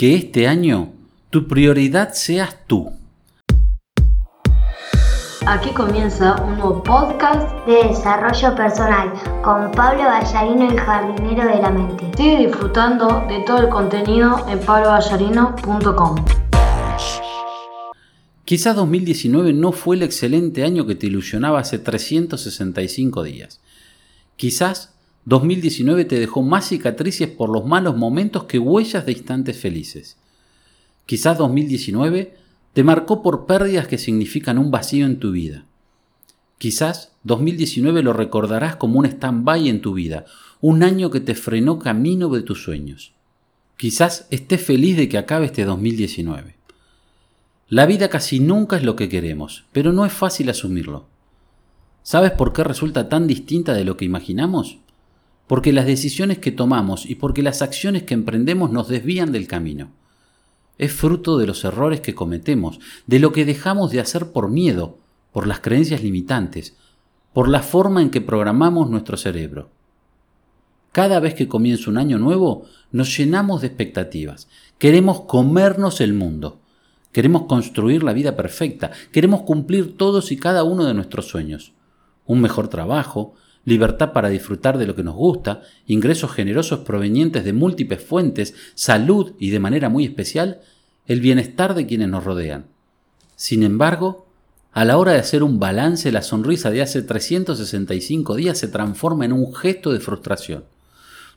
Que este año tu prioridad seas tú. Aquí comienza un nuevo podcast de desarrollo personal con Pablo Ballarino, el jardinero de la mente. Sigue disfrutando de todo el contenido en pabloballarino.com. Quizás 2019 no fue el excelente año que te ilusionaba hace 365 días. Quizás 2019 te dejó más cicatrices por los malos momentos que huellas de instantes felices. Quizás 2019 te marcó por pérdidas que significan un vacío en tu vida. Quizás 2019 lo recordarás como un stand-by en tu vida, un año que te frenó camino de tus sueños. Quizás estés feliz de que acabe este 2019. La vida casi nunca es lo que queremos, pero no es fácil asumirlo. ¿Sabes por qué resulta tan distinta de lo que imaginamos? Porque las decisiones que tomamos y porque las acciones que emprendemos nos desvían del camino. Es fruto de los errores que cometemos, de lo que dejamos de hacer por miedo, por las creencias limitantes, por la forma en que programamos nuestro cerebro. Cada vez que comienza un año nuevo, nos llenamos de expectativas. Queremos comernos el mundo. Queremos construir la vida perfecta, queremos cumplir todos y cada uno de nuestros sueños. Un mejor trabajo, libertad para disfrutar de lo que nos gusta, ingresos generosos provenientes de múltiples fuentes, salud y de manera muy especial, el bienestar de quienes nos rodean. Sin embargo, a la hora de hacer un balance, la sonrisa de hace 365 días se transforma en un gesto de frustración.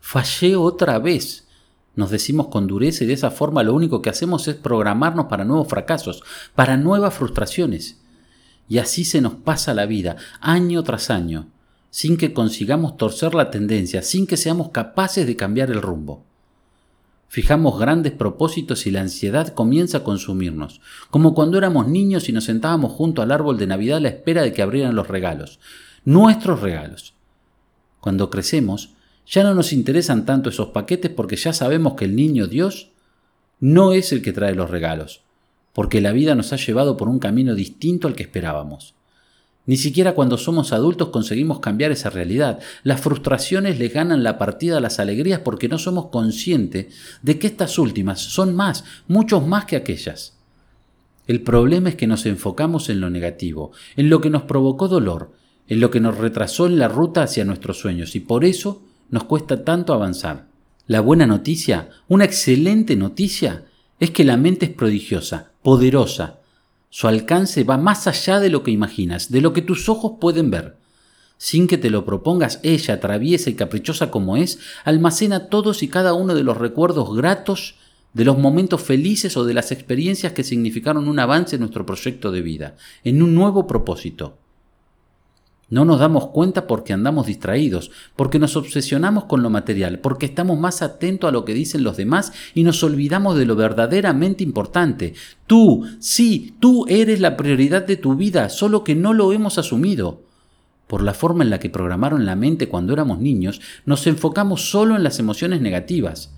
Fallé otra vez. Nos decimos con dureza y de esa forma lo único que hacemos es programarnos para nuevos fracasos, para nuevas frustraciones. Y así se nos pasa la vida, año tras año, sin que consigamos torcer la tendencia, sin que seamos capaces de cambiar el rumbo. Fijamos grandes propósitos y la ansiedad comienza a consumirnos, como cuando éramos niños y nos sentábamos junto al árbol de Navidad a la espera de que abrieran los regalos, nuestros regalos. Cuando crecemos, ya no nos interesan tanto esos paquetes porque ya sabemos que el niño Dios no es el que trae los regalos, porque la vida nos ha llevado por un camino distinto al que esperábamos. Ni siquiera cuando somos adultos conseguimos cambiar esa realidad. Las frustraciones le ganan la partida a las alegrías porque no somos conscientes de que estas últimas son más, muchos más que aquellas. El problema es que nos enfocamos en lo negativo, en lo que nos provocó dolor, en lo que nos retrasó en la ruta hacia nuestros sueños y por eso nos cuesta tanto avanzar. La buena noticia, una excelente noticia, es que la mente es prodigiosa, poderosa. Su alcance va más allá de lo que imaginas, de lo que tus ojos pueden ver. Sin que te lo propongas, ella, traviesa y caprichosa como es, almacena todos y cada uno de los recuerdos gratos, de los momentos felices o de las experiencias que significaron un avance en nuestro proyecto de vida, en un nuevo propósito. No nos damos cuenta porque andamos distraídos, porque nos obsesionamos con lo material, porque estamos más atentos a lo que dicen los demás y nos olvidamos de lo verdaderamente importante. Tú, sí, tú eres la prioridad de tu vida, solo que no lo hemos asumido. Por la forma en la que programaron la mente cuando éramos niños, nos enfocamos solo en las emociones negativas.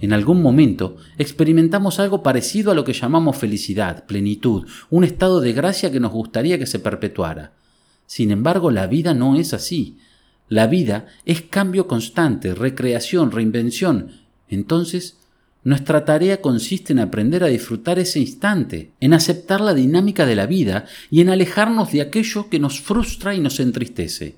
En algún momento experimentamos algo parecido a lo que llamamos felicidad, plenitud, un estado de gracia que nos gustaría que se perpetuara. Sin embargo, la vida no es así. La vida es cambio constante, recreación, reinvención. Entonces, nuestra tarea consiste en aprender a disfrutar ese instante, en aceptar la dinámica de la vida y en alejarnos de aquello que nos frustra y nos entristece.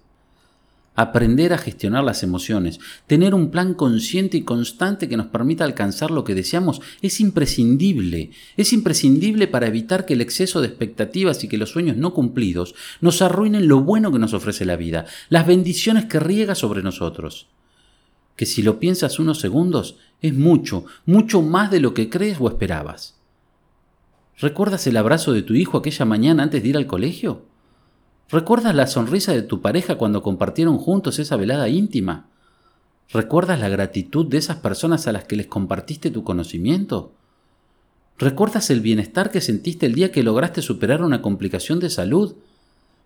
Aprender a gestionar las emociones, tener un plan consciente y constante que nos permita alcanzar lo que deseamos es imprescindible. Es imprescindible para evitar que el exceso de expectativas y que los sueños no cumplidos nos arruinen lo bueno que nos ofrece la vida, las bendiciones que riega sobre nosotros. Que si lo piensas unos segundos, es mucho, mucho más de lo que crees o esperabas. ¿Recuerdas el abrazo de tu hijo aquella mañana antes de ir al colegio? ¿Recuerdas la sonrisa de tu pareja cuando compartieron juntos esa velada íntima? ¿Recuerdas la gratitud de esas personas a las que les compartiste tu conocimiento? ¿Recuerdas el bienestar que sentiste el día que lograste superar una complicación de salud?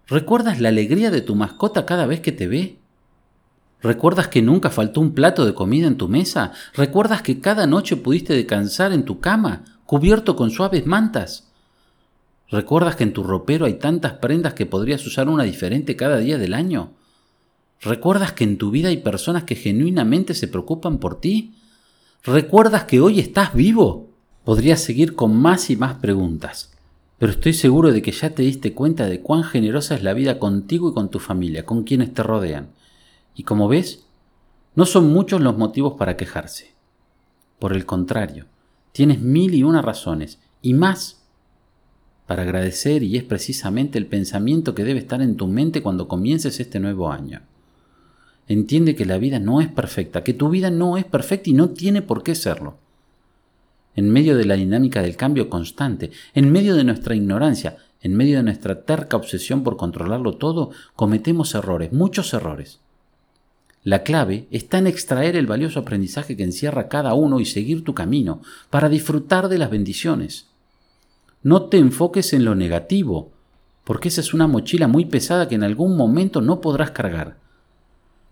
¿Recuerdas la alegría de tu mascota cada vez que te ve? ¿Recuerdas que nunca faltó un plato de comida en tu mesa? ¿Recuerdas que cada noche pudiste descansar en tu cama, cubierto con suaves mantas? ¿Recuerdas que en tu ropero hay tantas prendas que podrías usar una diferente cada día del año? ¿Recuerdas que en tu vida hay personas que genuinamente se preocupan por ti? ¿Recuerdas que hoy estás vivo? Podrías seguir con más y más preguntas, pero estoy seguro de que ya te diste cuenta de cuán generosa es la vida contigo y con tu familia, con quienes te rodean. Y como ves, no son muchos los motivos para quejarse. Por el contrario, tienes mil y una razones, y más, para agradecer y es precisamente el pensamiento que debe estar en tu mente cuando comiences este nuevo año. Entiende que la vida no es perfecta, que tu vida no es perfecta y no tiene por qué serlo. En medio de la dinámica del cambio constante, en medio de nuestra ignorancia, en medio de nuestra terca obsesión por controlarlo todo, cometemos errores, muchos errores. La clave está en extraer el valioso aprendizaje que encierra cada uno y seguir tu camino para disfrutar de las bendiciones. No te enfoques en lo negativo, porque esa es una mochila muy pesada que en algún momento no podrás cargar.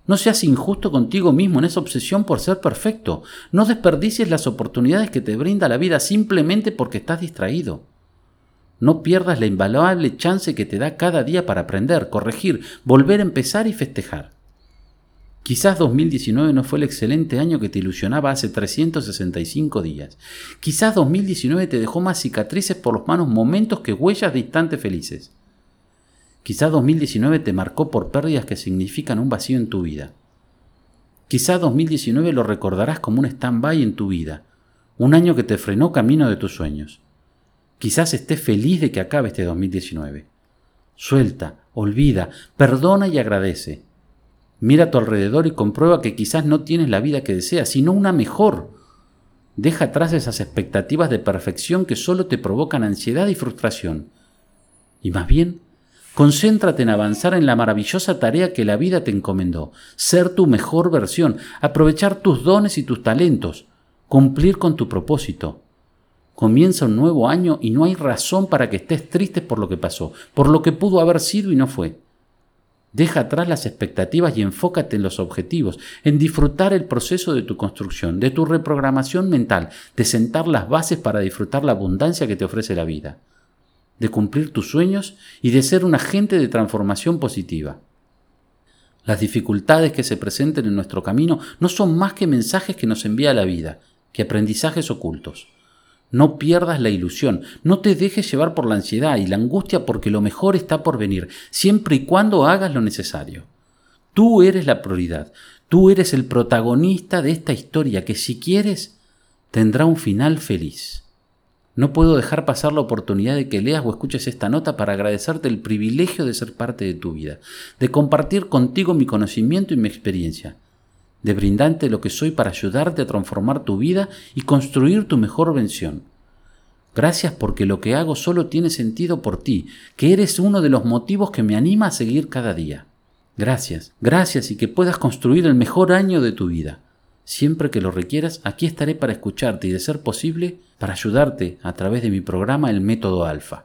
No seas injusto contigo mismo en esa obsesión por ser perfecto. No desperdicies las oportunidades que te brinda la vida simplemente porque estás distraído. No pierdas la invaluable chance que te da cada día para aprender, corregir, volver a empezar y festejar. Quizás 2019 no fue el excelente año que te ilusionaba hace 365 días. Quizás 2019 te dejó más cicatrices por los malos momentos que huellas de instantes felices. Quizá 2019 te marcó por pérdidas que significan un vacío en tu vida. Quizá 2019 lo recordarás como un stand-by en tu vida, un año que te frenó camino de tus sueños. Quizás estés feliz de que acabe este 2019. Suelta, olvida, perdona y agradece. Mira a tu alrededor y comprueba que quizás no tienes la vida que deseas, sino una mejor. Deja atrás esas expectativas de perfección que solo te provocan ansiedad y frustración. Y más bien, Concéntrate en avanzar en la maravillosa tarea que la vida te encomendó, ser tu mejor versión, aprovechar tus dones y tus talentos, cumplir con tu propósito. Comienza un nuevo año y no hay razón para que estés triste por lo que pasó, por lo que pudo haber sido y no fue. Deja atrás las expectativas y enfócate en los objetivos, en disfrutar el proceso de tu construcción, de tu reprogramación mental, de sentar las bases para disfrutar la abundancia que te ofrece la vida de cumplir tus sueños y de ser un agente de transformación positiva. Las dificultades que se presenten en nuestro camino no son más que mensajes que nos envía la vida, que aprendizajes ocultos. No pierdas la ilusión, no te dejes llevar por la ansiedad y la angustia porque lo mejor está por venir, siempre y cuando hagas lo necesario. Tú eres la prioridad, tú eres el protagonista de esta historia que si quieres tendrá un final feliz. No puedo dejar pasar la oportunidad de que leas o escuches esta nota para agradecerte el privilegio de ser parte de tu vida, de compartir contigo mi conocimiento y mi experiencia, de brindarte lo que soy para ayudarte a transformar tu vida y construir tu mejor versión. Gracias porque lo que hago solo tiene sentido por ti, que eres uno de los motivos que me anima a seguir cada día. Gracias, gracias y que puedas construir el mejor año de tu vida. Siempre que lo requieras, aquí estaré para escucharte y, de ser posible, para ayudarte a través de mi programa El Método Alfa.